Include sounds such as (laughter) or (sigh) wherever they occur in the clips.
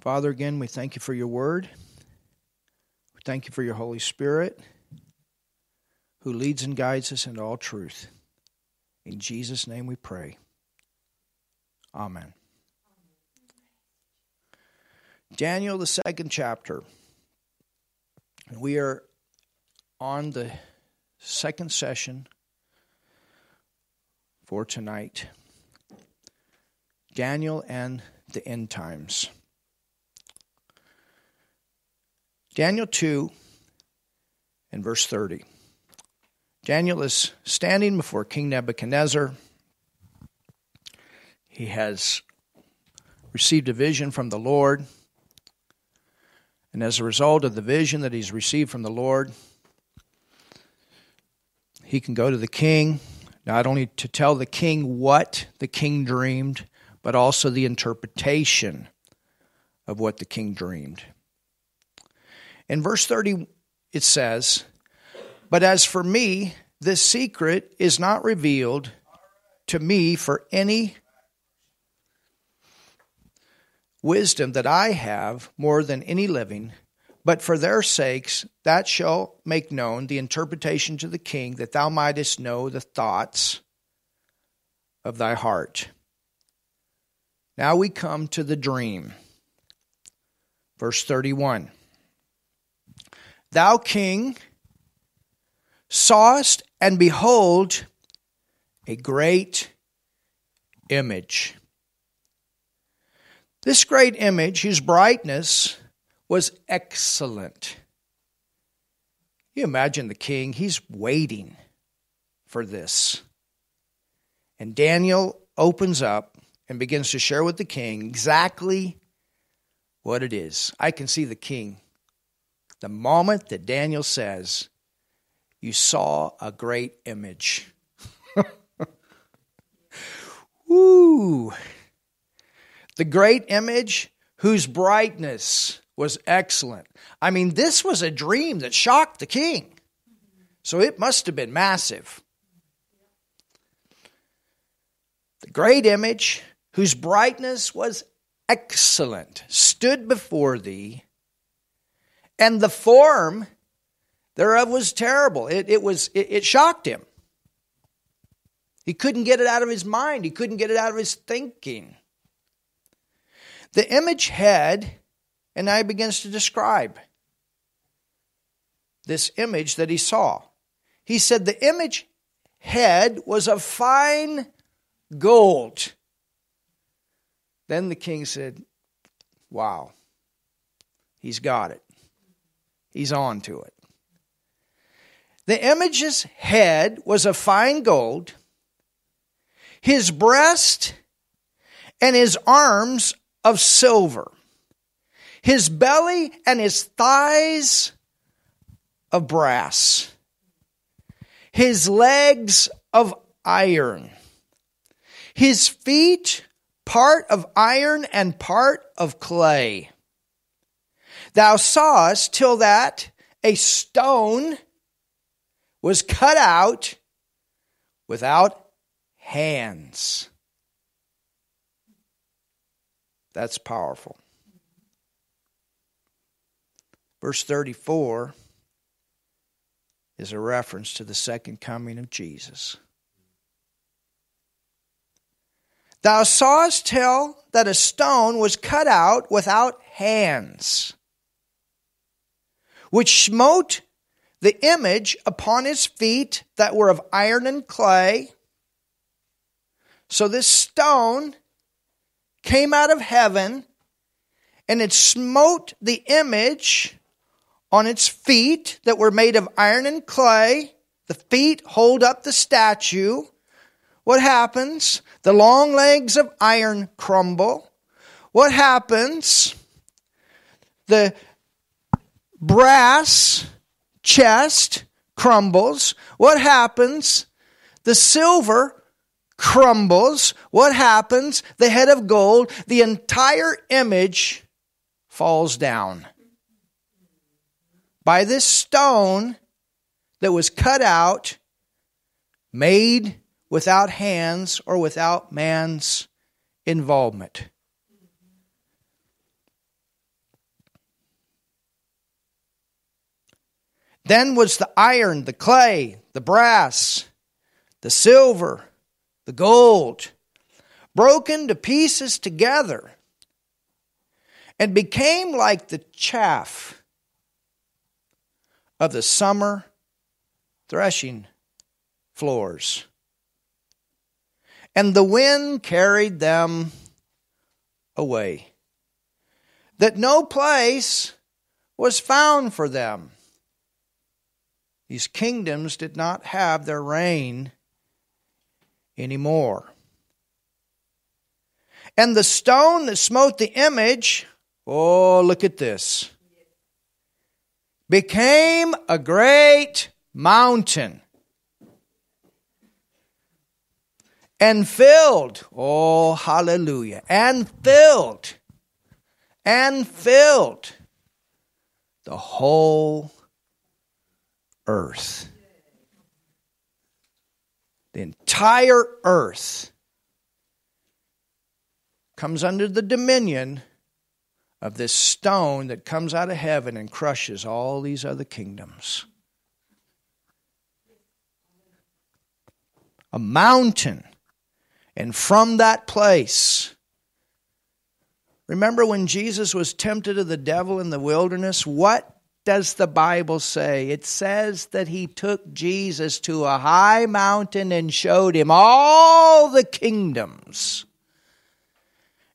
Father, again, we thank you for your word. We thank you for your Holy Spirit who leads and guides us into all truth. In Jesus' name we pray. Amen. Daniel, the second chapter. We are on the second session for tonight Daniel and the end times. Daniel 2 and verse 30. Daniel is standing before King Nebuchadnezzar. He has received a vision from the Lord. And as a result of the vision that he's received from the Lord, he can go to the king, not only to tell the king what the king dreamed, but also the interpretation of what the king dreamed. In verse 30, it says, But as for me, this secret is not revealed to me for any wisdom that I have more than any living, but for their sakes that shall make known the interpretation to the king, that thou mightest know the thoughts of thy heart. Now we come to the dream. Verse 31 Thou, king, sawest, and behold, a great image. This great image, whose brightness was excellent. You imagine the king, he's waiting for this. And Daniel opens up and begins to share with the king exactly what it is. I can see the king. The moment that Daniel says, You saw a great image. (laughs) Ooh. The great image whose brightness was excellent. I mean, this was a dream that shocked the king. So it must have been massive. The great image whose brightness was excellent, stood before thee, and the form thereof was terrible. It, it was it, it shocked him. He couldn't get it out of his mind. He couldn't get it out of his thinking. The image head, and now he begins to describe this image that he saw. He said the image head was of fine gold then the king said, Wow, he's got it. He's on to it. The image's head was of fine gold, his breast and his arms of silver, his belly and his thighs of brass, his legs of iron, his feet part of iron and part of clay. Thou sawest till that a stone was cut out without hands. That's powerful. Verse 34 is a reference to the second coming of Jesus. Thou sawest tell that a stone was cut out without hands, which smote the image upon his feet that were of iron and clay. So this stone came out of heaven and it smote the image on its feet that were made of iron and clay. The feet hold up the statue. What happens? The long legs of iron crumble. What happens? The brass chest crumbles. What happens? The silver crumbles. What happens? The head of gold, the entire image falls down. By this stone that was cut out, made without hands or without man's involvement. Then was the iron, the clay, the brass, the silver, the gold, broken to pieces together, and became like the chaff of the summer threshing floors. And the wind carried them away, that no place was found for them. These kingdoms did not have their reign anymore. And the stone that smote the image, oh, look at this, became a great mountain and filled, oh, hallelujah, and filled, and filled the whole earth. The entire earth comes under the dominion of this stone that comes out of heaven and crushes all these other kingdoms. A mountain. And from that place, remember when Jesus was tempted of the devil in the wilderness? What does the Bible say? It says that he took Jesus to a high mountain and showed him all the kingdoms.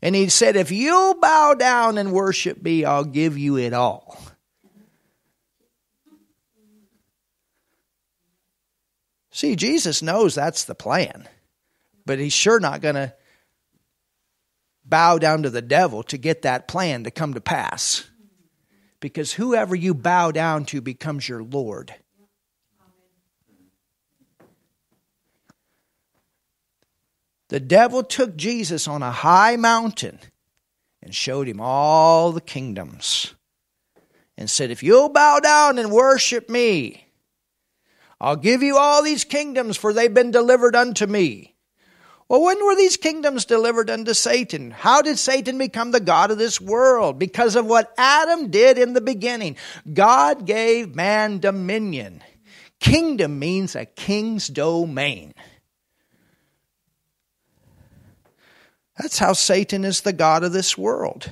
And he said, If you bow down and worship me, I'll give you it all. See, Jesus knows that's the plan, but he's sure not going to bow down to the devil to get that plan to come to pass because whoever you bow down to becomes your Lord. The devil took Jesus on a high mountain and showed him all the kingdoms and said, If you'll bow down and worship me, I'll give you all these kingdoms, for they've been delivered unto me. Well, when were these kingdoms delivered unto Satan? How did Satan become the God of this world? Because of what Adam did in the beginning. God gave man dominion. Kingdom means a king's domain. That's how Satan is the God of this world.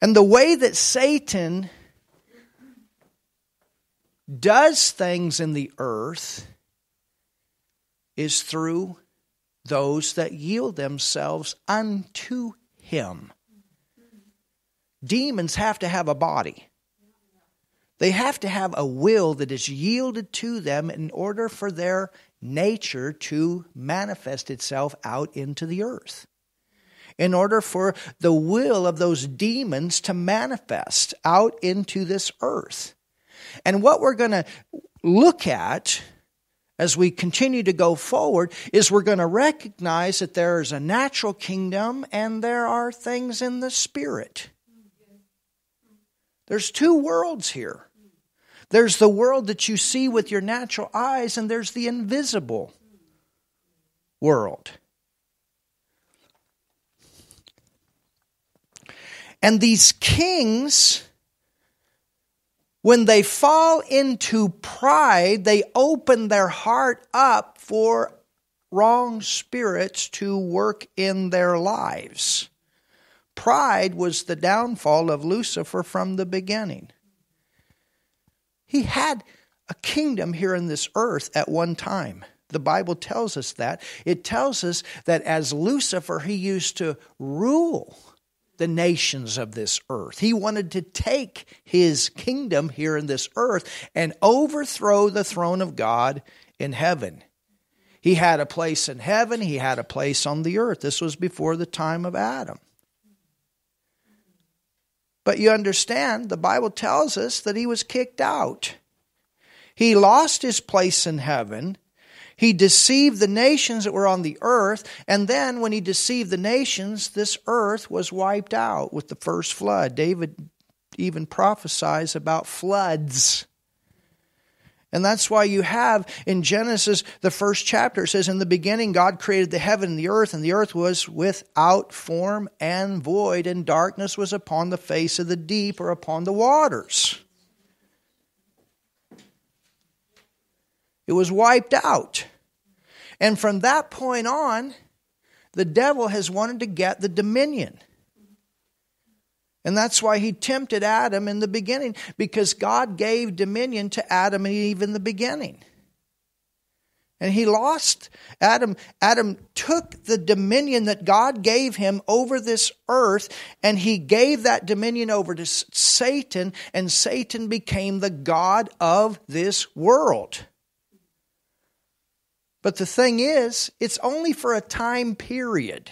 And the way that Satan does things in the earth is through those that yield themselves unto him. Demons have to have a body. They have to have a will that is yielded to them in order for their nature to manifest itself out into the earth. In order for the will of those demons to manifest out into this earth. And what we're going to look at as we continue to go forward is we're going to recognize that there is a natural kingdom and there are things in the spirit. There's two worlds here. There's the world that you see with your natural eyes, and there's the invisible world. And these kings when they fall into pride, they open their heart up for wrong spirits to work in their lives. Pride was the downfall of Lucifer from the beginning. He had a kingdom here in this earth at one time. The Bible tells us that. It tells us that as Lucifer, he used to rule the nations of this earth. He wanted to take his kingdom here in this earth and overthrow the throne of God in heaven. He had a place in heaven, he had a place on the earth. This was before the time of Adam. But you understand, the Bible tells us that he was kicked out. He lost his place in heaven he deceived the nations that were on the earth, and then when he deceived the nations, this earth was wiped out with the first flood. David even prophesies about floods. And that's why you have in Genesis, the first chapter, says, In the beginning, God created the heaven and the earth, and the earth was without form and void, and darkness was upon the face of the deep or upon the waters. It was wiped out. And from that point on, the devil has wanted to get the dominion. And that's why he tempted Adam in the beginning, because God gave dominion to Adam and Eve in the beginning. And he lost. Adam, Adam took the dominion that God gave him over this earth, and he gave that dominion over to Satan, and Satan became the God of this world. But the thing is, it's only for a time period.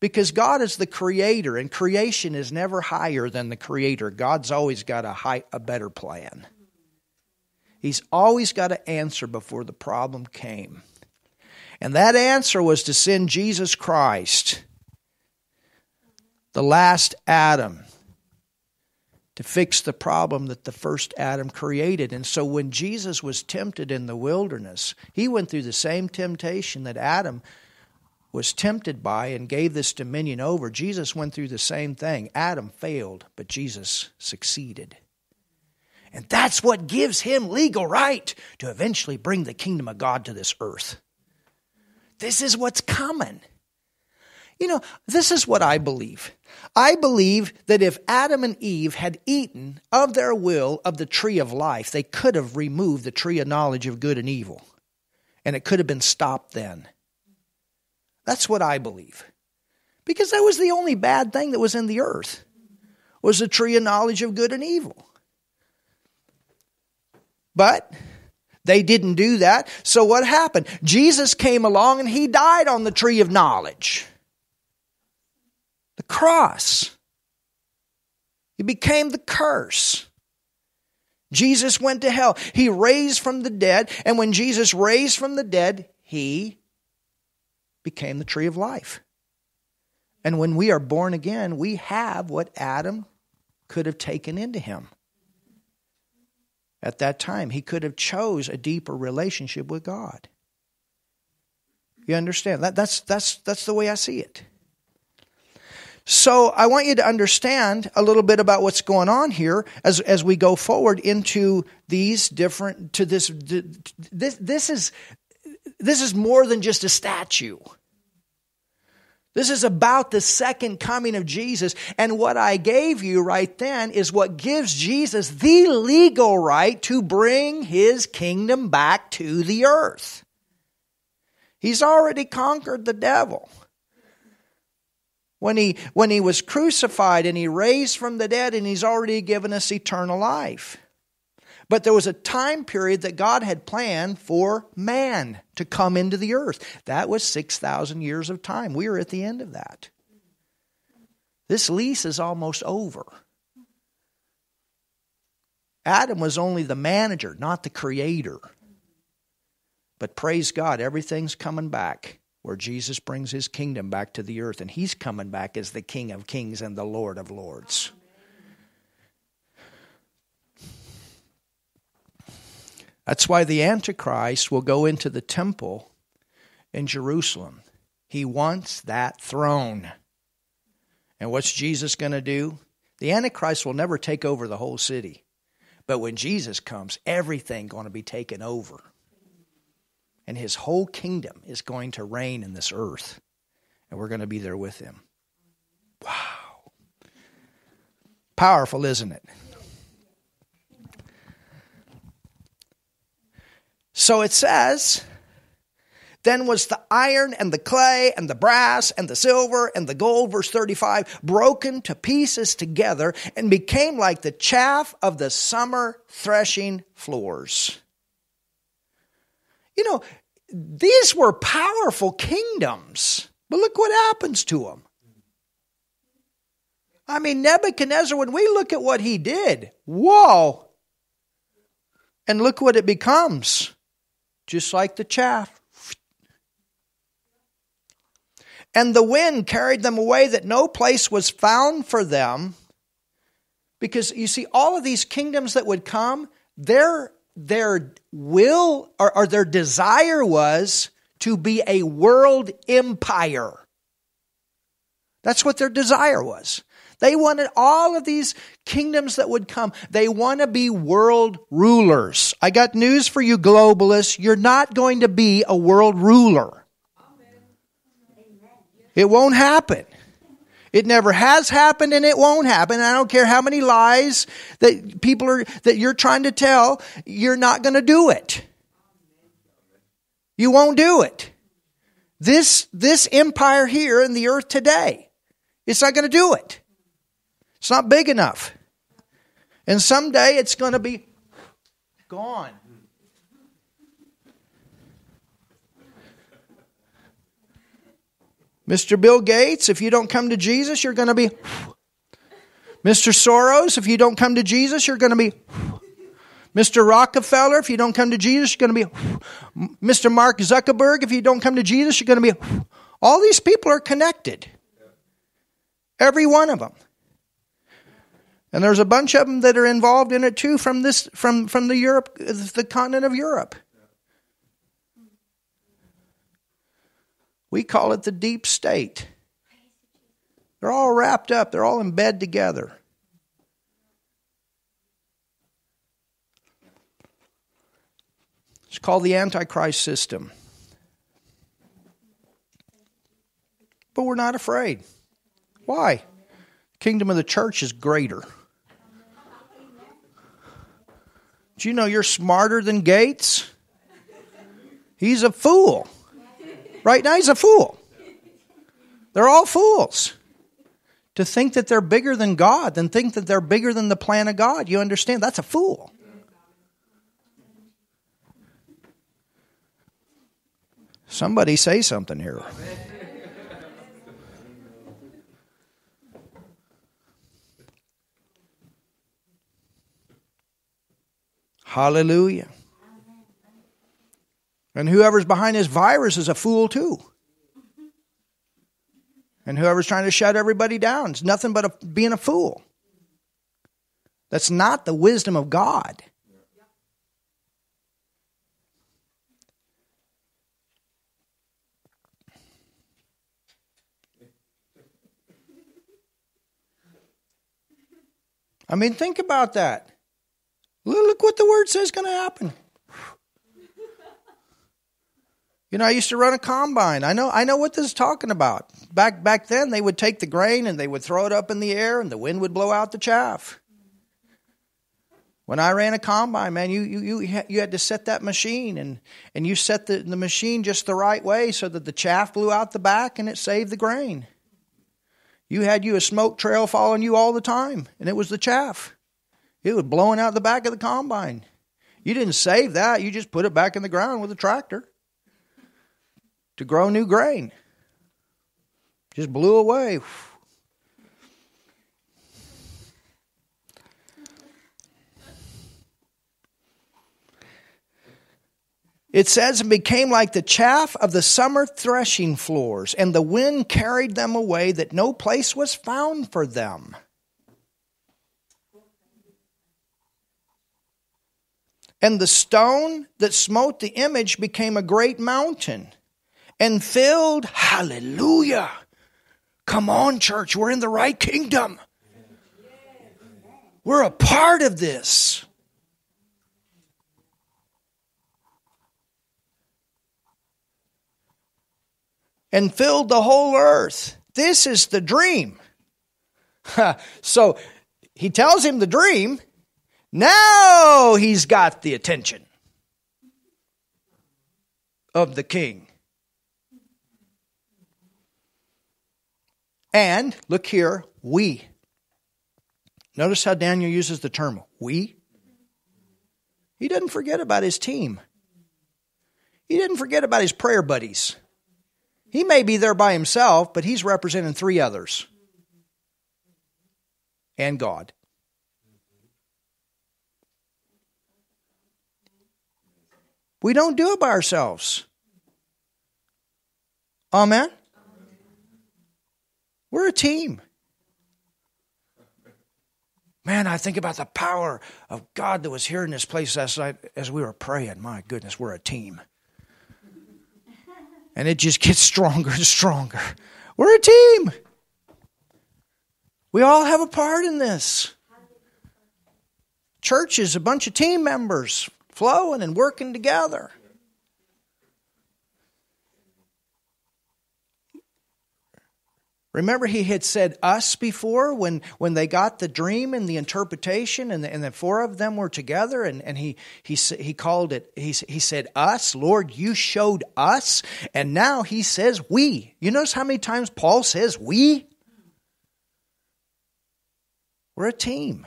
Because God is the creator, and creation is never higher than the creator. God's always got a, high, a better plan. He's always got to answer before the problem came. And that answer was to send Jesus Christ, the last Adam, to fix the problem that the first Adam created. And so when Jesus was tempted in the wilderness, he went through the same temptation that Adam was tempted by and gave this dominion over. Jesus went through the same thing. Adam failed, but Jesus succeeded. And that's what gives him legal right to eventually bring the kingdom of God to this earth. This is what's coming. You know, this is what I believe. I believe that if Adam and Eve had eaten of their will of the tree of life, they could have removed the tree of knowledge of good and evil. And it could have been stopped then. That's what I believe. Because that was the only bad thing that was in the earth. Was the tree of knowledge of good and evil. But they didn't do that. So what happened? Jesus came along and he died on the tree of knowledge the cross. He became the curse. Jesus went to hell. He raised from the dead. And when Jesus raised from the dead, he became the tree of life. And when we are born again, we have what Adam could have taken into him. At that time, he could have chose a deeper relationship with God. You understand? That, that's, that's, that's the way I see it. So I want you to understand a little bit about what's going on here as, as we go forward into these different to this this this is this is more than just a statue. This is about the second coming of Jesus. And what I gave you right then is what gives Jesus the legal right to bring his kingdom back to the earth. He's already conquered the devil when he, when he was crucified and he raised from the dead and he's already given us eternal life. But there was a time period that God had planned for man to come into the earth. That was 6,000 years of time. We are at the end of that. This lease is almost over. Adam was only the manager, not the creator. But praise God, everything's coming back where Jesus brings his kingdom back to the earth, and he's coming back as the King of kings and the Lord of lords. That's why the Antichrist will go into the temple in Jerusalem. He wants that throne. And what's Jesus going to do? The Antichrist will never take over the whole city. But when Jesus comes, everything going to be taken over and his whole kingdom is going to reign in this earth. And we're going to be there with him. Wow. Powerful, isn't it? So it says, then was the iron and the clay and the brass and the silver and the gold, verse 35, broken to pieces together and became like the chaff of the summer threshing floors. You know, these were powerful kingdoms, but look what happens to them. I mean, Nebuchadnezzar, when we look at what he did, whoa! And look what it becomes just like the chaff. And the wind carried them away that no place was found for them. Because you see, all of these kingdoms that would come, their their will or, or their desire was to be a world empire. That's what their desire was. They wanted all of these kingdoms that would come. They want to be world rulers. I got news for you, globalists. You're not going to be a world ruler. It won't happen. It never has happened and it won't happen. I don't care how many lies that people are, that you're trying to tell, you're not going to do it. You won't do it. This, this empire here in the earth today, it's not going to do it. It's not big enough. And someday it's going to be gone. Mr. Bill Gates, if you don't come to Jesus, you're going to be. Mr. Soros, if you don't come to Jesus, you're going to be. Mr. Rockefeller, if you don't come to Jesus, you're going to be. Mr. Mark Zuckerberg, if you don't come to Jesus, you're going to be. All these people are connected. Every one of them. And there's a bunch of them that are involved in it too from this from from the Europe the continent of Europe. We call it the deep state. They're all wrapped up, they're all in bed together. It's called the Antichrist system. But we're not afraid. Why? The kingdom of the church is greater. Do you know you're smarter than Gates? He's a fool. Right now, he's a fool. They're all fools. To think that they're bigger than God, than think that they're bigger than the plan of God, you understand? That's a fool. Somebody say something here. Hallelujah. And whoever's behind this virus is a fool too. And whoever's trying to shut everybody down is nothing but a, being a fool. That's not the wisdom of God. I mean, think about that. Look what the word says is going to happen. You know, I used to run a combine. I know I know what this is talking about. Back back then they would take the grain and they would throw it up in the air and the wind would blow out the chaff. When I ran a combine, man, you you you you had to set that machine and and you set the, the machine just the right way so that the chaff blew out the back and it saved the grain. You had you a smoke trail following you all the time, and it was the chaff. It was blowing out the back of the combine. You didn't save that, you just put it back in the ground with a tractor to grow new grain. Just blew away. It says, and became like the chaff of the summer threshing floors, and the wind carried them away, that no place was found for them. And the stone that smote the image became a great mountain and filled, hallelujah. Come on, church, we're in the right kingdom. We're a part of this. And filled the whole earth. This is the dream. (laughs) so he tells him the dream, now he's got the attention of the king. And look here, we. Notice how Daniel uses the term we. He didn't forget about his team. He didn't forget about his prayer buddies. He may be there by himself, but he's representing three others and God. We don't do it by ourselves. Amen? We're a team. Man, I think about the power of God that was here in this place last night as we were praying. My goodness, we're a team. And it just gets (laughs) stronger and stronger. We're a team. We all have a part in this. Church is a bunch of team members flowing and working together. Remember, he had said us before when, when they got the dream and the interpretation, and the, and the four of them were together, and, and he, he, he called it, he, he said, Us, Lord, you showed us, and now he says, We. You notice how many times Paul says, We? We're a team.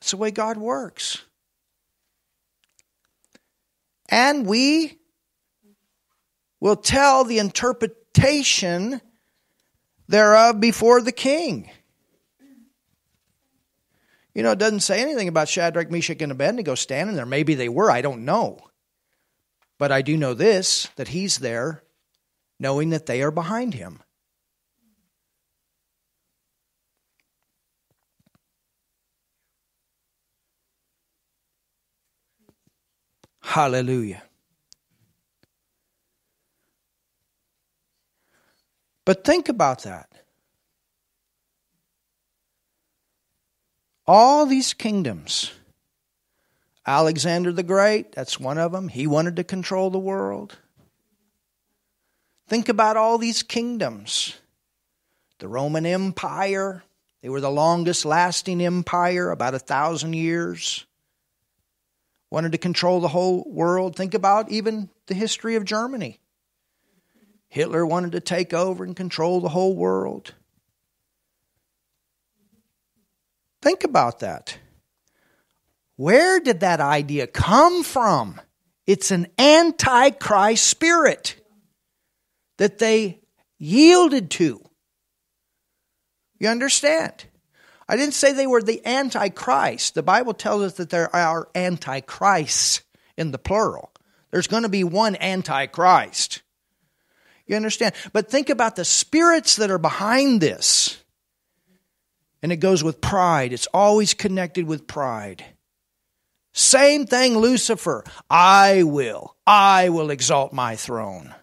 That's the way God works. And we will tell the interpretation thereof before the king. You know, it doesn't say anything about Shadrach, Meshach, and Abednego standing there. Maybe they were, I don't know. But I do know this that he's there knowing that they are behind him. Hallelujah. But think about that. All these kingdoms, Alexander the Great, that's one of them. He wanted to control the world. Think about all these kingdoms. The Roman Empire, they were the longest lasting empire, about a thousand years. Wanted to control the whole world. Think about even the history of Germany. Hitler wanted to take over and control the whole world. Think about that. Where did that idea come from? It's an antichrist spirit that they yielded to. You understand? I didn't say they were the antichrist. The Bible tells us that there are antichrists in the plural. There's going to be one antichrist. You understand? But think about the spirits that are behind this. And it goes with pride. It's always connected with pride. Same thing, Lucifer. I will. I will exalt my throne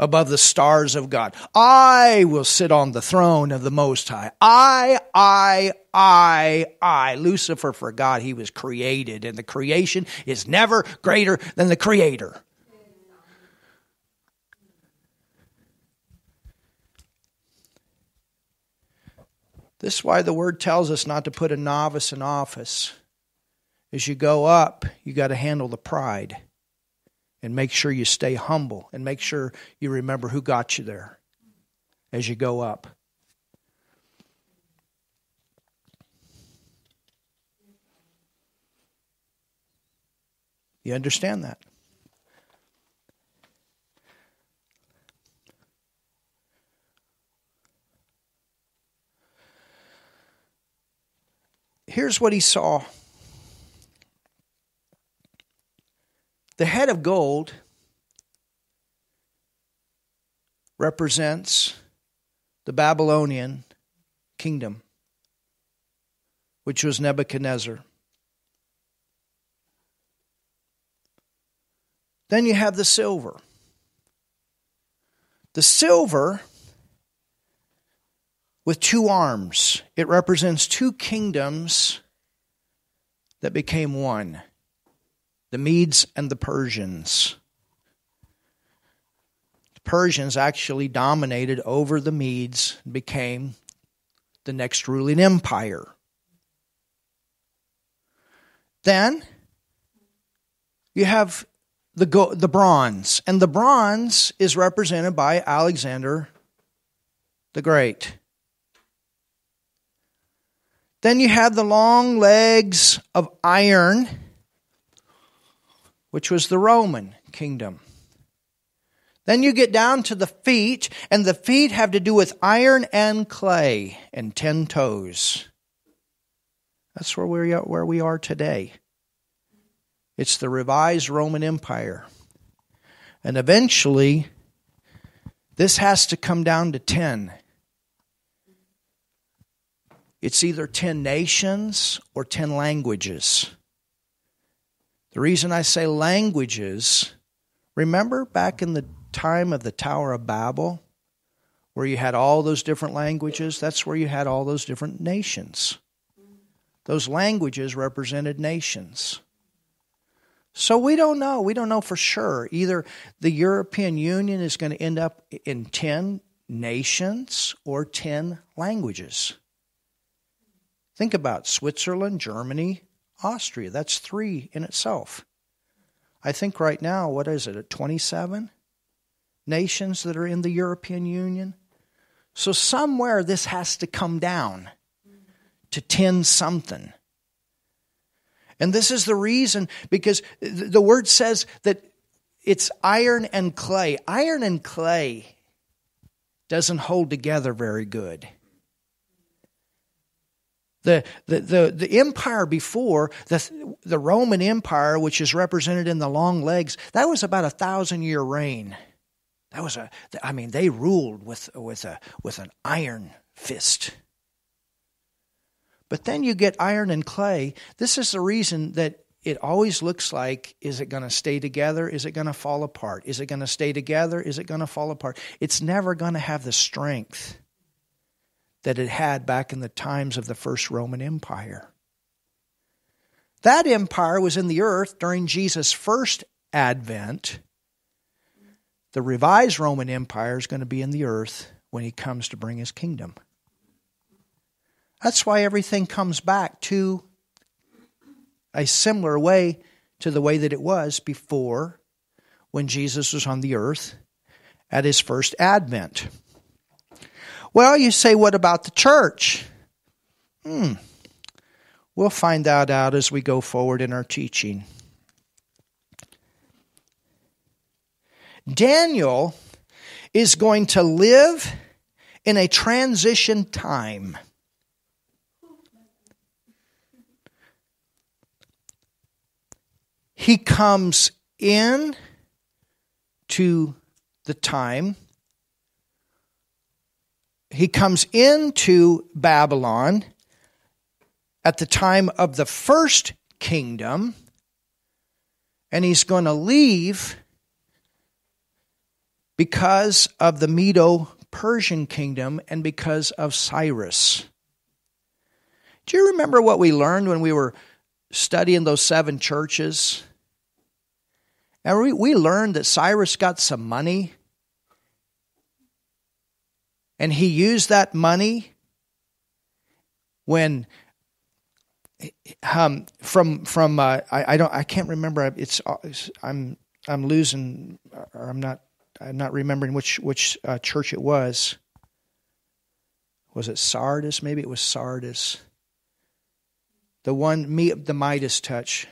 above the stars of God. I will sit on the throne of the Most High. I, I, I, I. Lucifer forgot he was created, and the creation is never greater than the Creator. This is why the word tells us not to put a novice in office. As you go up, you got to handle the pride and make sure you stay humble and make sure you remember who got you there as you go up. You understand that? Here's what he saw the head of gold represents the Babylonian kingdom, which was Nebuchadnezzar. Then you have the silver. The silver with two arms. It represents two kingdoms that became one the Medes and the Persians. The Persians actually dominated over the Medes and became the next ruling empire. Then you have the, go- the bronze, and the bronze is represented by Alexander the Great. Then you have the long legs of iron, which was the Roman kingdom. Then you get down to the feet, and the feet have to do with iron and clay and ten toes. That's where we are, where we are today. It's the revised Roman Empire. And eventually, this has to come down to 10 it's either 10 nations or 10 languages. The reason I say languages, remember back in the time of the Tower of Babel, where you had all those different languages, that's where you had all those different nations. Those languages represented nations. So we don't know. We don't know for sure. Either the European Union is going to end up in 10 nations or 10 languages. Think about Switzerland, Germany, Austria. That's three in itself. I think right now, what is it, at 27 nations that are in the European Union? So somewhere this has to come down to 10 something. And this is the reason, because the word says that it's iron and clay. Iron and clay doesn't hold together very good. The, the, the, the empire before, the, the Roman Empire, which is represented in the long legs, that was about a thousand year reign. That was a, I mean, they ruled with, with, a, with an iron fist. But then you get iron and clay. This is the reason that it always looks like is it going to stay together? Is it going to fall apart? Is it going to stay together? Is it going to fall apart? It's never going to have the strength that it had back in the times of the first Roman Empire. That empire was in the earth during Jesus' first advent. The revised Roman Empire is going to be in the earth when he comes to bring his kingdom. That's why everything comes back to a similar way to the way that it was before when Jesus was on the earth at his first advent. Well, you say, what about the church? Hmm. We'll find that out as we go forward in our teaching. Daniel is going to live in a transition time. He comes in to the time he comes into Babylon at the time of the first kingdom, and he's going to leave because of the Medo Persian kingdom and because of Cyrus. Do you remember what we learned when we were studying those seven churches? And we, we learned that Cyrus got some money and he used that money when um, from from uh, I, I, don't I can't remember it's I'm I'm losing or I'm not I'm not remembering which which uh, church it was. Was it Sardis? Maybe it was Sardis. The one me the Midas touch.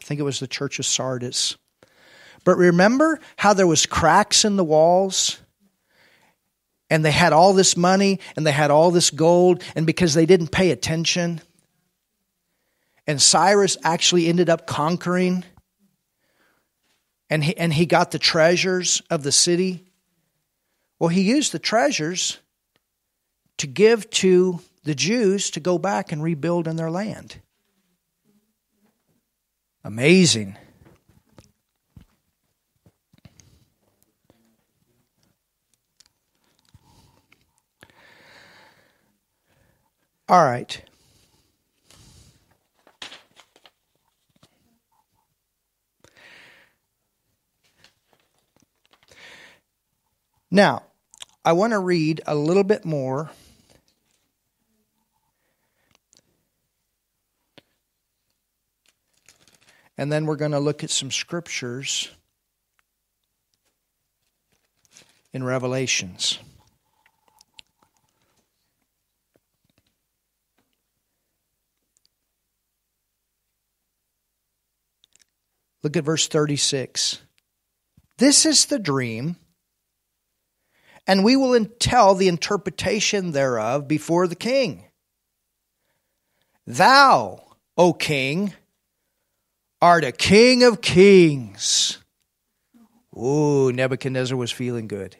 I think it was the church of Sardis. But remember how there was cracks in the walls and they had all this money and they had all this gold, and because they didn't pay attention, and Cyrus actually ended up conquering, and he, and he got the treasures of the city. Well, he used the treasures to give to the Jews to go back and rebuild in their land. Amazing. All right. Now, I want to read a little bit more. And then we're going to look at some scriptures in Revelations. Look at verse 36. This is the dream, and we will tell the interpretation thereof before the king. Thou, O king, art a king of kings. Ooh, Nebuchadnezzar was feeling good.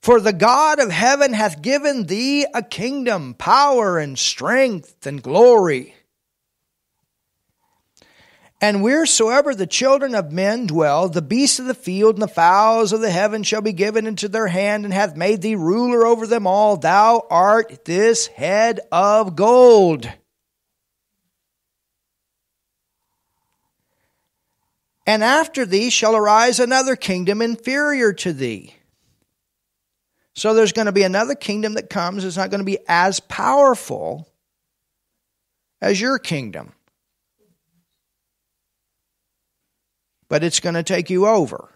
For the God of heaven hath given thee a kingdom, power, and strength, and glory And wheresoever the children of men dwell, the beasts of the field and the fowls of the heaven shall be given into their hand, and hath made thee ruler over them all. Thou art this head of gold. And after thee shall arise another kingdom inferior to thee. So there's going to be another kingdom that comes. It's not going to be as powerful as your kingdom. But it's going to take you over.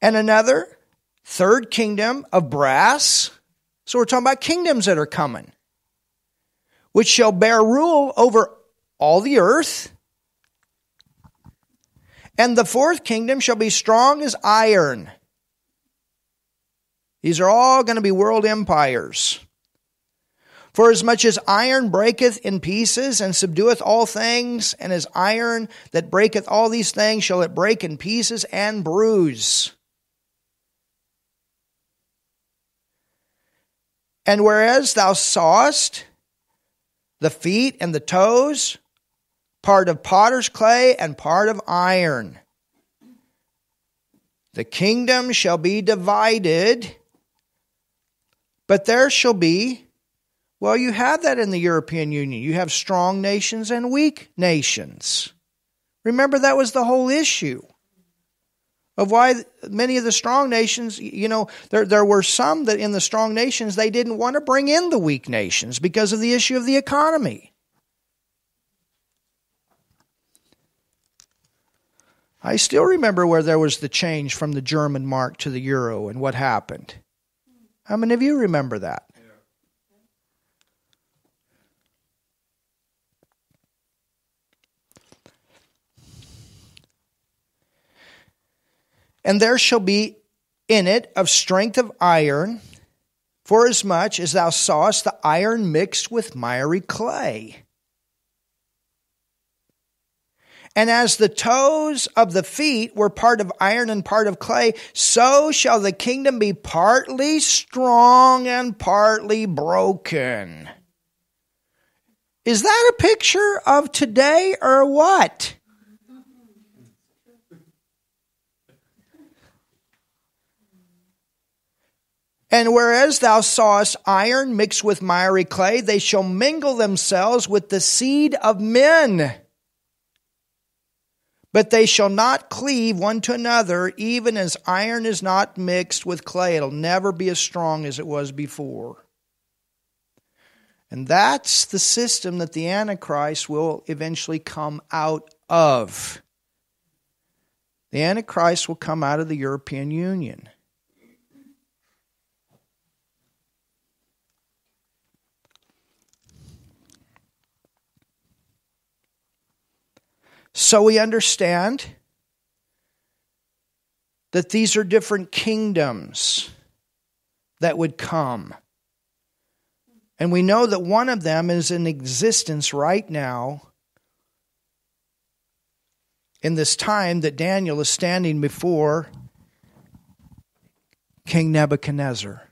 And another third kingdom of brass. So we're talking about kingdoms that are coming, which shall bear rule over all the earth and the fourth kingdom shall be strong as iron. These are all going to be world empires. For as much as iron breaketh in pieces and subdueth all things, and as iron that breaketh all these things shall it break in pieces and bruise. And whereas thou sawest the feet and the toes, part of potter's clay and part of iron. The kingdom shall be divided, but there shall be, well, you have that in the European Union. You have strong nations and weak nations. Remember, that was the whole issue of why many of the strong nations, you know, there, there were some that in the strong nations, they didn't want to bring in the weak nations because of the issue of the economy. I still remember where there was the change from the German mark to the euro and what happened. How many of you remember that? And there shall be in it of strength of iron, forasmuch as much as thou sawest the iron mixed with miry clay. And as the toes of the feet were part of iron and part of clay, so shall the kingdom be partly strong and partly broken. Is that a picture of today or what? And whereas thou sawest iron mixed with miry clay, they shall mingle themselves with the seed of men but they shall not cleave one to another, even as iron is not mixed with clay. It'll never be as strong as it was before. And that's the system that the Antichrist will eventually come out of. The Antichrist will come out of the European Union. So we understand that these are different kingdoms that would come. And we know that one of them is in existence right now in this time that Daniel is standing before King Nebuchadnezzar.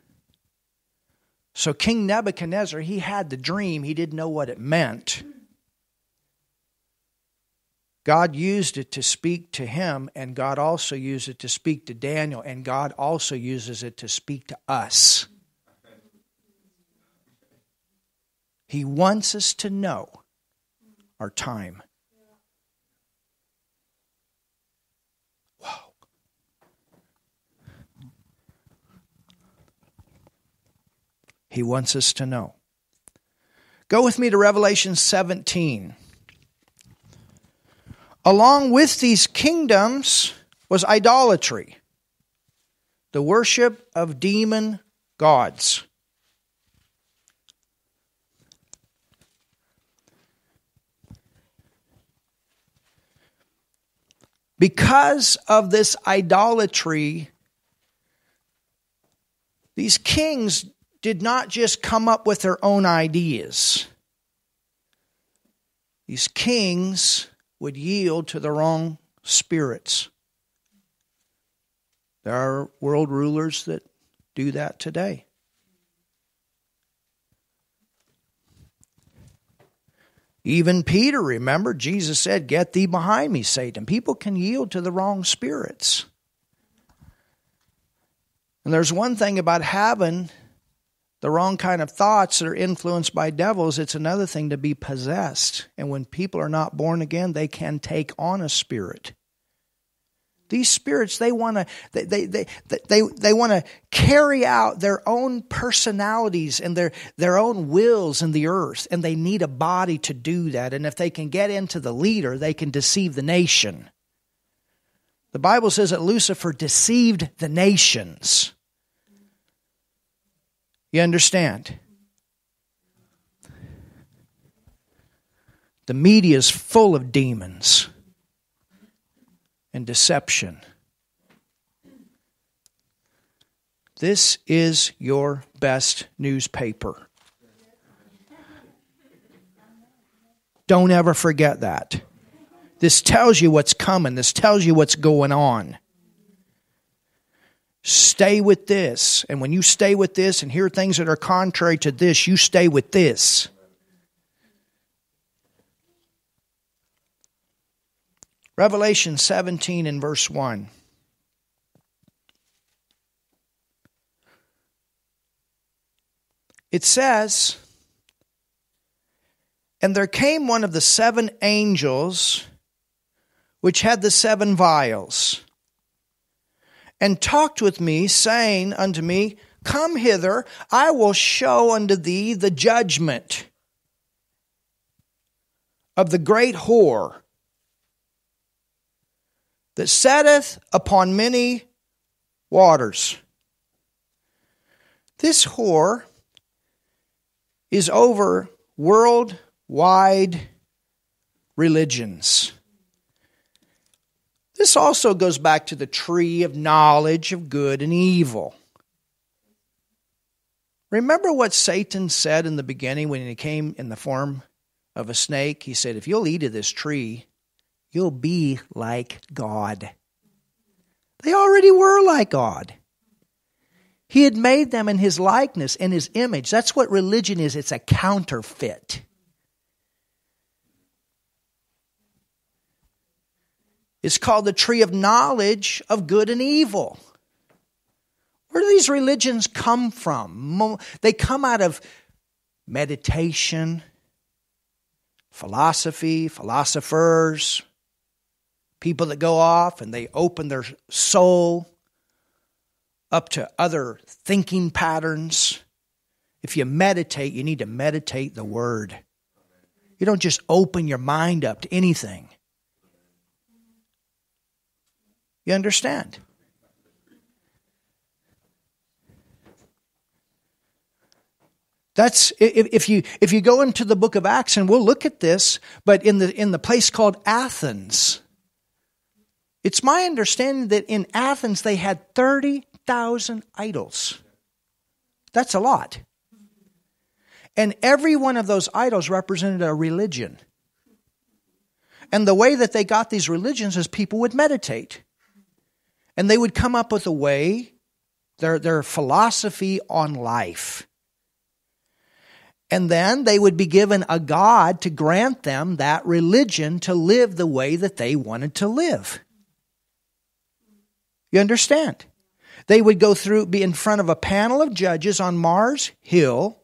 So, King Nebuchadnezzar, he had the dream, he didn't know what it meant. God used it to speak to him, and God also used it to speak to Daniel, and God also uses it to speak to us. He wants us to know our time. Wow. He wants us to know. Go with me to Revelation 17. Along with these kingdoms was idolatry, the worship of demon gods. Because of this idolatry, these kings did not just come up with their own ideas. These kings would yield to the wrong spirits. There are world rulers that do that today. Even Peter, remember, Jesus said, Get thee behind me, Satan. People can yield to the wrong spirits. And there's one thing about having the wrong kind of thoughts that are influenced by devils, it's another thing to be possessed. And when people are not born again, they can take on a spirit. These spirits, they want to they, they, they, they, they want to carry out their own personalities and their, their own wills in the earth, and they need a body to do that. And if they can get into the leader, they can deceive the nation. The Bible says that Lucifer deceived the nations. You understand? The media is full of demons and deception. This is your best newspaper. Don't ever forget that. This tells you what's coming, this tells you what's going on. Stay with this. And when you stay with this and hear things that are contrary to this, you stay with this. Revelation 17 and verse 1. It says, And there came one of the seven angels which had the seven vials and talked with me, saying unto me, Come hither, I will show unto thee the judgment of the great whore that setteth upon many waters. This whore is over worldwide religions. This also goes back to the tree of knowledge of good and evil. Remember what Satan said in the beginning when he came in the form of a snake? He said, If you'll eat of this tree, you'll be like God. They already were like God. He had made them in his likeness, in his image. That's what religion is it's a counterfeit. It's called the tree of knowledge of good and evil. Where do these religions come from? They come out of meditation, philosophy, philosophers, people that go off and they open their soul up to other thinking patterns. If you meditate, you need to meditate the Word. You don't just open your mind up to anything. You understand? That's if, you if you go into the book of Acts and we'll look at this, but in the in the place called Athens, it's my understanding that in Athens they had thirty thousand idols. That's a lot. And every one of those idols represented a religion. And the way that they got these religions is people would meditate and they would come up with a way, their, their philosophy on life. And then they would be given a God to grant them that religion to live the way that they wanted to live. You understand? They would go through, be in front of a panel of judges on Mars Hill.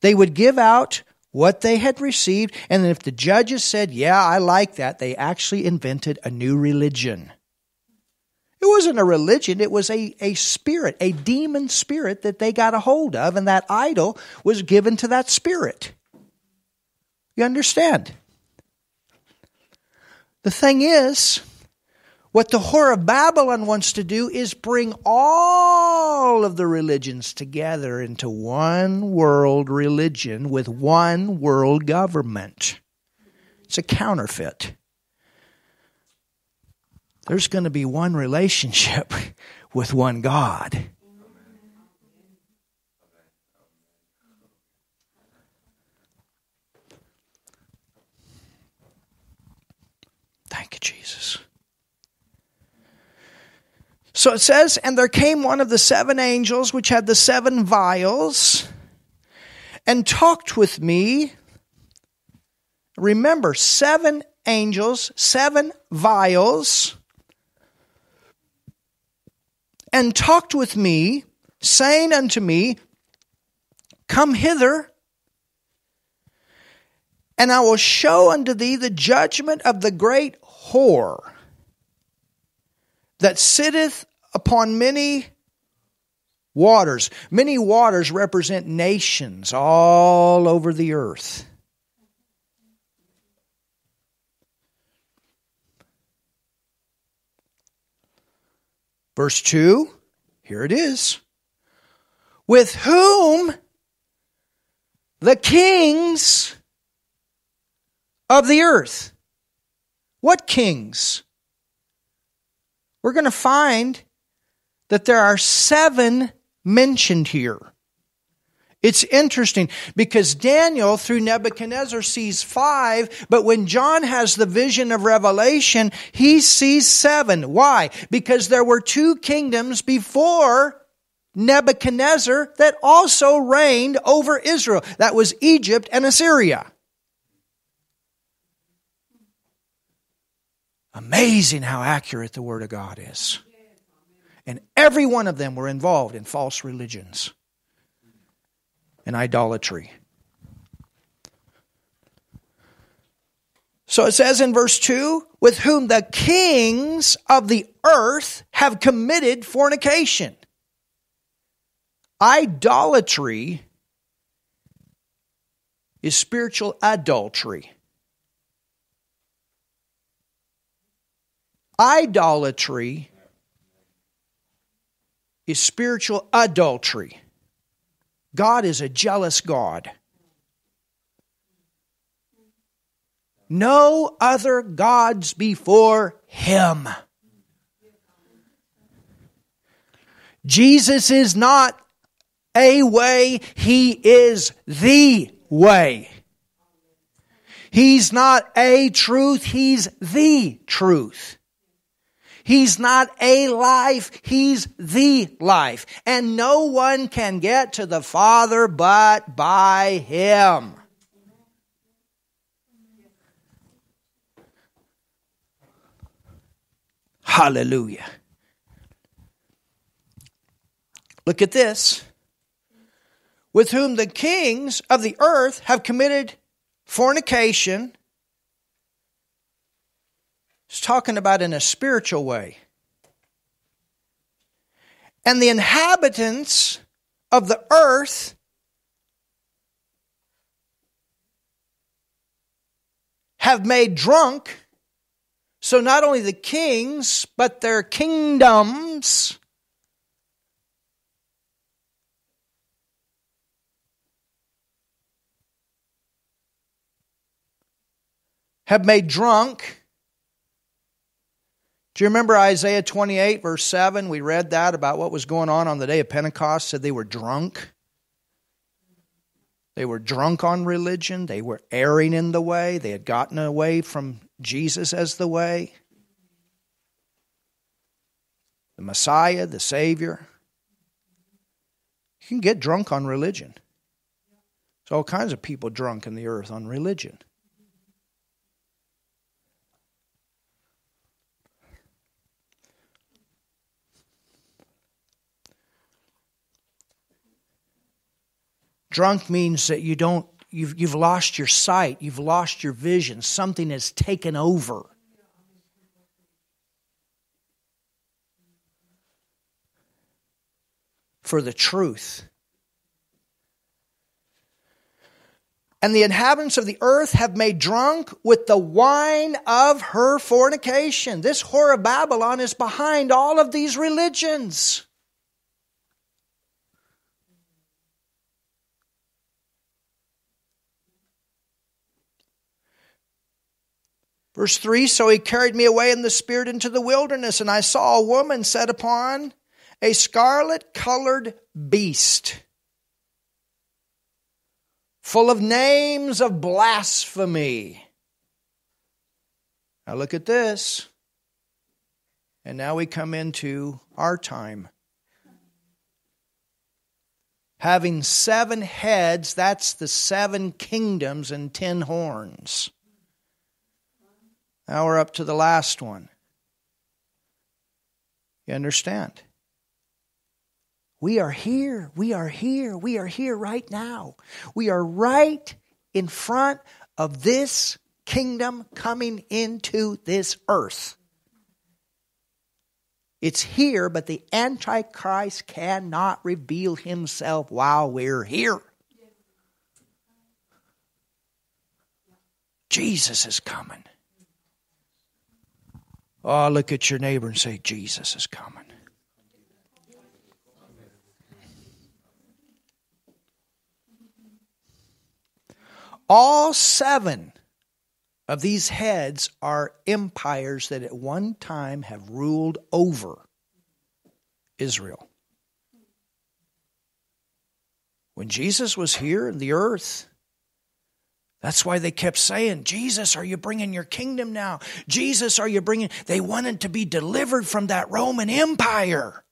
They would give out what they had received, and if the judges said, Yeah, I like that, they actually invented a new religion. It wasn't a religion, it was a, a spirit, a demon spirit that they got a hold of, and that idol was given to that spirit. You understand? The thing is, what the whore of Babylon wants to do is bring all of the religions together into one world religion with one world government. It's a counterfeit there's going to be one relationship (laughs) with one God. Thank you, Jesus. So it says, And there came one of the seven angels which had the seven vials and talked with me, remember, seven angels, seven vials, and talked with me, saying unto me, Come hither, and I will show unto thee the judgment of the great whore that sitteth upon many waters. Many waters represent nations all over the earth. Verse 2, here it is. With whom the kings of the earth. What kings? We're going to find that there are seven mentioned here. It's interesting because Daniel, through Nebuchadnezzar, sees five, but when John has the vision of Revelation, he sees seven. Why? Because there were two kingdoms before Nebuchadnezzar that also reigned over Israel. That was Egypt and Assyria. Amazing how accurate the Word of God is. And every one of them were involved in false religions and idolatry. So it says in verse 2 with whom the kings of the earth have committed fornication. Idolatry is spiritual adultery. Idolatry is spiritual adultery. God is a jealous God. No other gods before him. Jesus is not a way, he is the way. He's not a truth, he's the truth. He's not a life, He's the life. And no one can get to the Father but by Him. Hallelujah. Look at this. With whom the kings of the earth have committed fornication it's talking about in a spiritual way. And the inhabitants of the earth have made drunk. So not only the kings, but their kingdoms have made drunk do you remember Isaiah 28, verse 7? We read that about what was going on on the day of Pentecost, said they were drunk. They were drunk on religion. They were erring in the way. They had gotten away from Jesus as the way. The Messiah, the Savior. You can get drunk on religion. There's all kinds of people drunk in the earth on religion. Drunk means that you don't, you've, you've lost your sight, you've lost your vision, something has taken over. For the truth. And the inhabitants of the earth have made drunk with the wine of her fornication. This whore of Babylon is behind all of these religions. Verse 3 So he carried me away in the spirit into the wilderness, and I saw a woman set upon a scarlet colored beast, full of names of blasphemy. Now look at this. And now we come into our time. Having seven heads, that's the seven kingdoms and ten horns. Now we're up to the last one. You understand? We are here. We are here. We are here right now. We are right in front of this kingdom coming into this earth. It's here, but the Antichrist cannot reveal himself while we're here. Jesus is coming. Oh, look at your neighbor and say, Jesus is coming. All seven of these heads are empires that at one time have ruled over Israel. When Jesus was here in the earth, that's why they kept saying, Jesus, are you bringing your kingdom now? Jesus, are you bringing. They wanted to be delivered from that Roman Empire.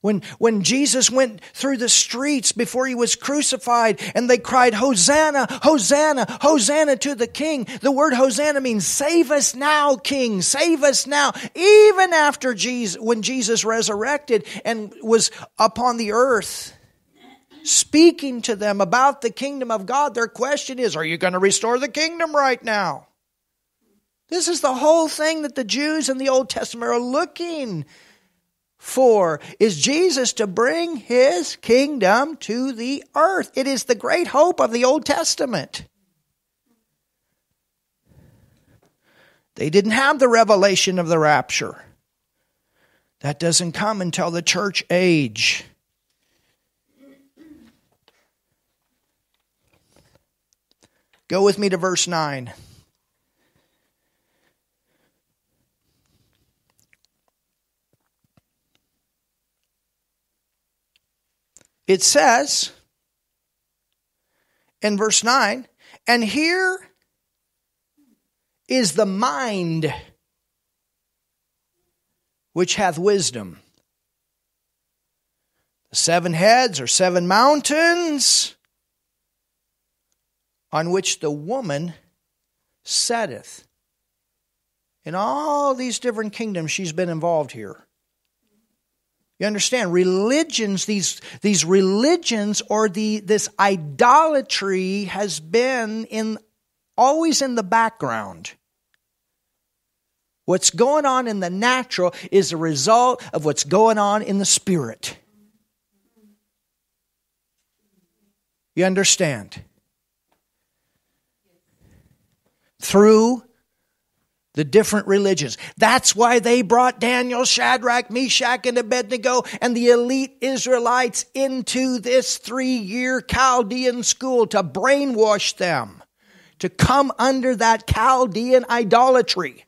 When, when Jesus went through the streets before he was crucified and they cried, Hosanna, Hosanna, Hosanna to the King. The word Hosanna means save us now, King, save us now. Even after Jesus, when Jesus resurrected and was upon the earth, speaking to them about the kingdom of God, their question is, are you going to restore the kingdom right now? This is the whole thing that the Jews in the Old Testament are looking for is Jesus to bring his kingdom to the earth. It is the great hope of the Old Testament. They didn't have the revelation of the rapture. That doesn't come until the church age. Go with me to verse 9. it says in verse 9, and here is the mind which hath wisdom. The seven heads are seven mountains on which the woman setteth. In all these different kingdoms, she's been involved here. You understand? Religions, these, these religions or the, this idolatry has been in, always in the background. What's going on in the natural is a result of what's going on in the spirit. You understand? Through the different religions. That's why they brought Daniel, Shadrach, Meshach, and Abednego and the elite Israelites into this three year Chaldean school to brainwash them, to come under that Chaldean idolatry.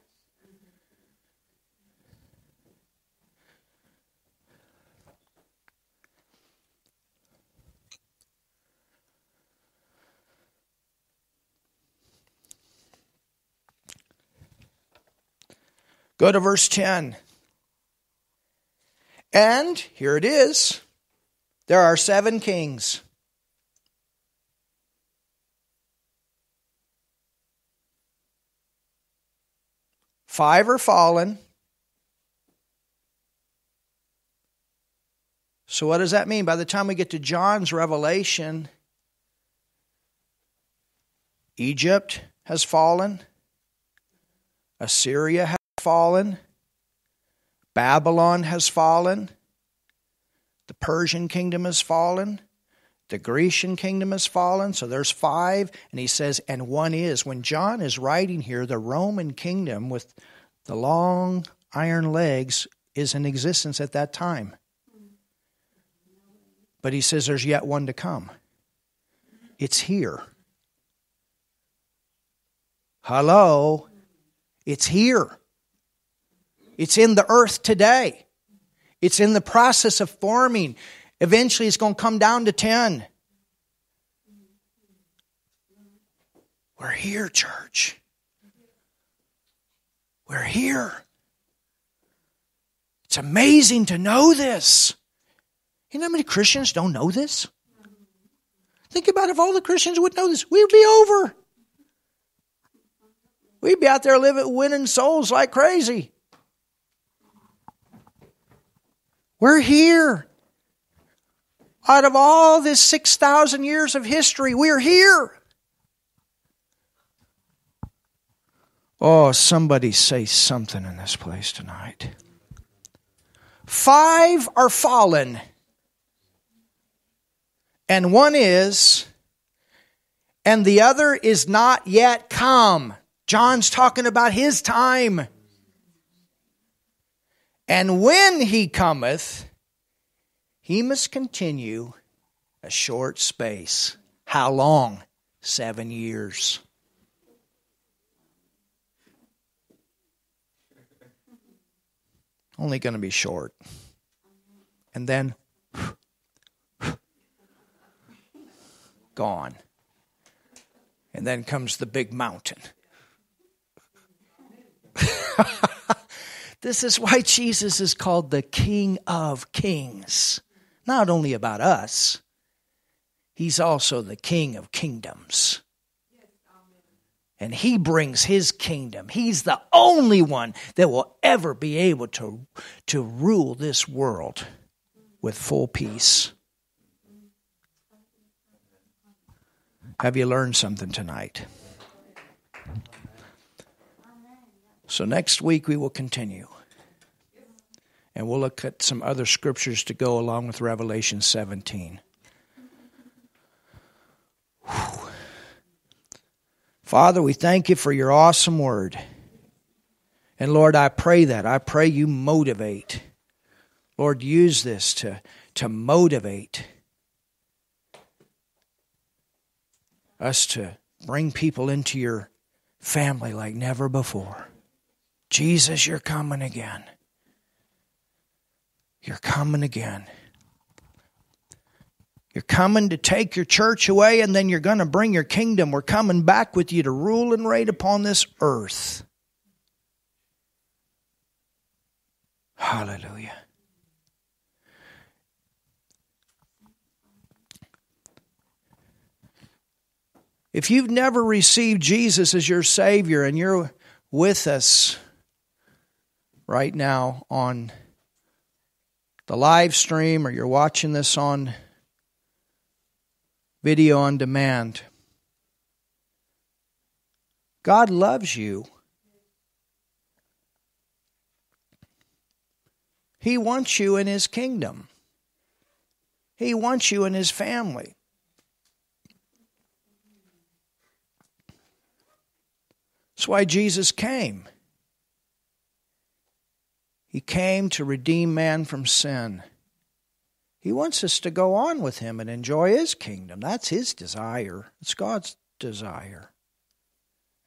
Go to verse 10. And here it is there are seven kings. Five are fallen. So, what does that mean? By the time we get to John's revelation, Egypt has fallen, Assyria fallen, Babylon has fallen, the Persian kingdom has fallen, the Grecian kingdom has fallen. So there's five, and he says, and one is. When John is writing here, the Roman kingdom with the long iron legs is in existence at that time. But he says there's yet one to come. It's here. Hello? It's here. It's in the earth today. It's in the process of forming. Eventually, it's going to come down to 10. We're here, church. We're here. It's amazing to know this. You know how many Christians don't know this? Think about if all the Christians would know this, we'd be over. We'd be out there living, winning souls like crazy. We're here. Out of all this 6,000 years of history, we're here. Oh, somebody say something in this place tonight. Five are fallen, and one is, and the other is not yet come. John's talking about his time. And when he cometh, he must continue a short space. How long? Seven years. Only going to be short. And then gone. And then comes the big mountain. (laughs) this is why Jesus is called the King of Kings. Not only about us, he's also the King of Kingdoms. And he brings his kingdom. He's the only one that will ever be able to, to rule this world with full peace. Have you learned something tonight? So next week we will continue. And we'll look at some other scriptures to go along with Revelation 17. Whew. Father, we thank you for your awesome word. And Lord, I pray that. I pray you motivate. Lord, use this to, to motivate us to bring people into your family like never before. Jesus, you're coming again. You're coming again. You're coming to take your church away, and then you're going to bring your kingdom. We're coming back with you to rule and reign upon this earth. Hallelujah. If you've never received Jesus as your Savior and you're with us, right now on the live stream or you're watching this on video on demand, God loves you. He wants you in His kingdom. He wants you in His family. That's why Jesus came. He came to redeem man from sin. He wants us to go on with him and enjoy his kingdom. That's his desire. It's God's desire.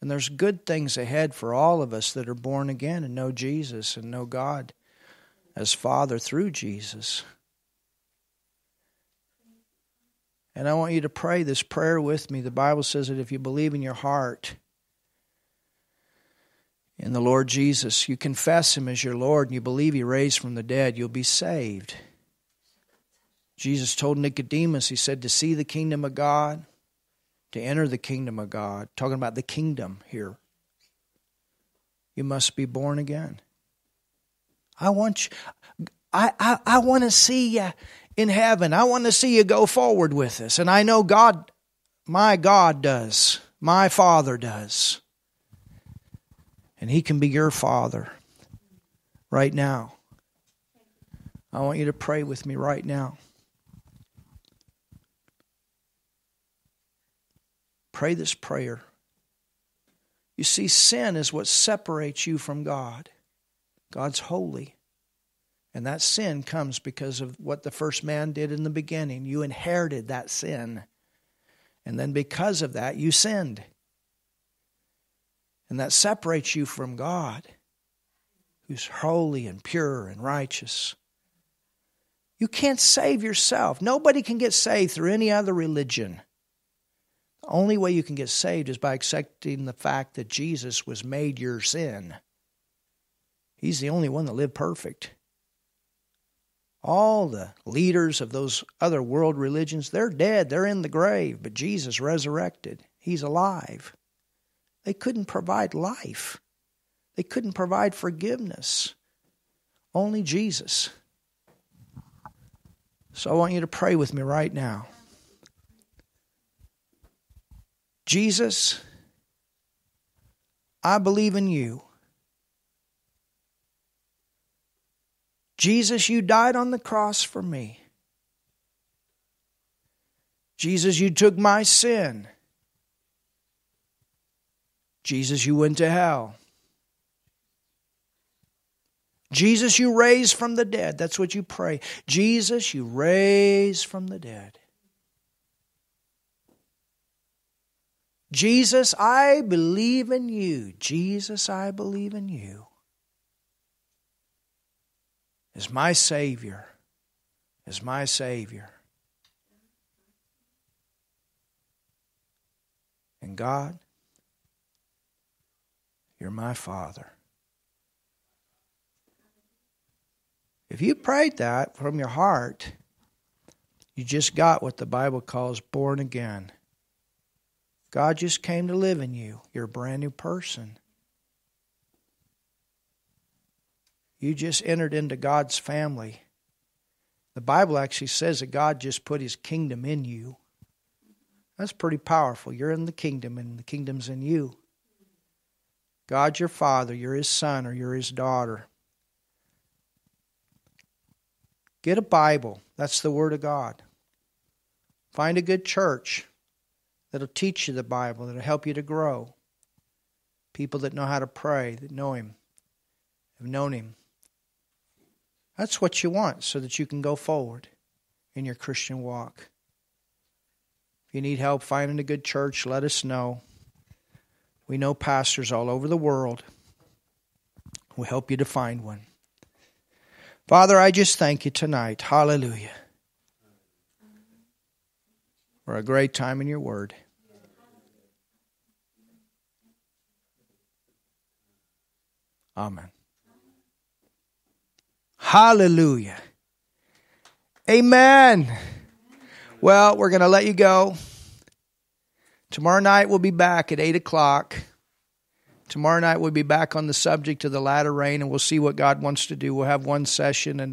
And there's good things ahead for all of us that are born again and know Jesus and know God as Father through Jesus. And I want you to pray this prayer with me. The Bible says that if you believe in your heart in the Lord Jesus, you confess Him as your Lord and you believe He raised from the dead, you'll be saved. Jesus told Nicodemus, He said, to see the kingdom of God, to enter the kingdom of God, talking about the kingdom here, you must be born again. I want you, I, I, I want to see you in heaven. I want to see you go forward with this. And I know God, my God does. My Father does and He can be your Father right now. I want you to pray with me right now. Pray this prayer. You see, sin is what separates you from God. God's holy. And that sin comes because of what the first man did in the beginning. You inherited that sin. And then because of that, you sinned. And that separates you from God, who's holy and pure and righteous. You can't save yourself. Nobody can get saved through any other religion. The only way you can get saved is by accepting the fact that Jesus was made your sin. He's the only one that lived perfect. All the leaders of those other world religions, they're dead. They're in the grave, but Jesus resurrected. He's alive. They couldn't provide life, they couldn't provide forgiveness. Only Jesus. So I want you to pray with me right now. Jesus, I believe in you. Jesus, you died on the cross for me. Jesus, you took my sin. Jesus, you went to hell. Jesus, you raised from the dead. That's what you pray. Jesus, you raised from the dead. Jesus, I believe in you. Jesus, I believe in you. As my Savior, as my Savior. And God, you're my Father. If you prayed that from your heart, you just got what the Bible calls born again. God just came to live in you. You're a brand new person. You just entered into God's family. The Bible actually says that God just put his kingdom in you. That's pretty powerful. You're in the kingdom, and the kingdom's in you. God's your father, you're his son, or you're his daughter. Get a Bible. That's the Word of God. Find a good church that'll teach you the Bible, that'll help you to grow. People that know how to pray, that know Him, have known Him. That's what you want so that you can go forward in your Christian walk. If you need help finding a good church, let us know. We know pastors all over the world. We'll help you to find one. Father, I just thank you tonight. Hallelujah. For a great time in your word. Amen. Hallelujah. Amen. Well, we're going to let you go. Tomorrow night we'll be back at 8 o'clock. Tomorrow night we'll be back on the subject of the latter rain and we'll see what God wants to do. We'll have one session and